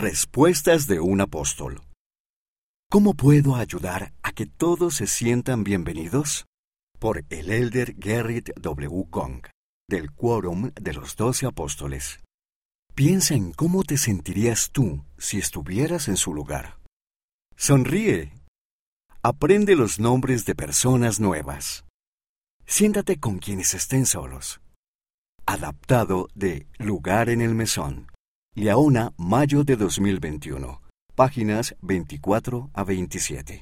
Respuestas de un apóstol. ¿Cómo puedo ayudar a que todos se sientan bienvenidos? Por el elder Gerrit W. Kong, del Quórum de los Doce Apóstoles. Piensa en cómo te sentirías tú si estuvieras en su lugar. Sonríe. Aprende los nombres de personas nuevas. Siéntate con quienes estén solos. Adaptado de Lugar en el Mesón. Liaona, mayo de 2021. Páginas 24 a 27.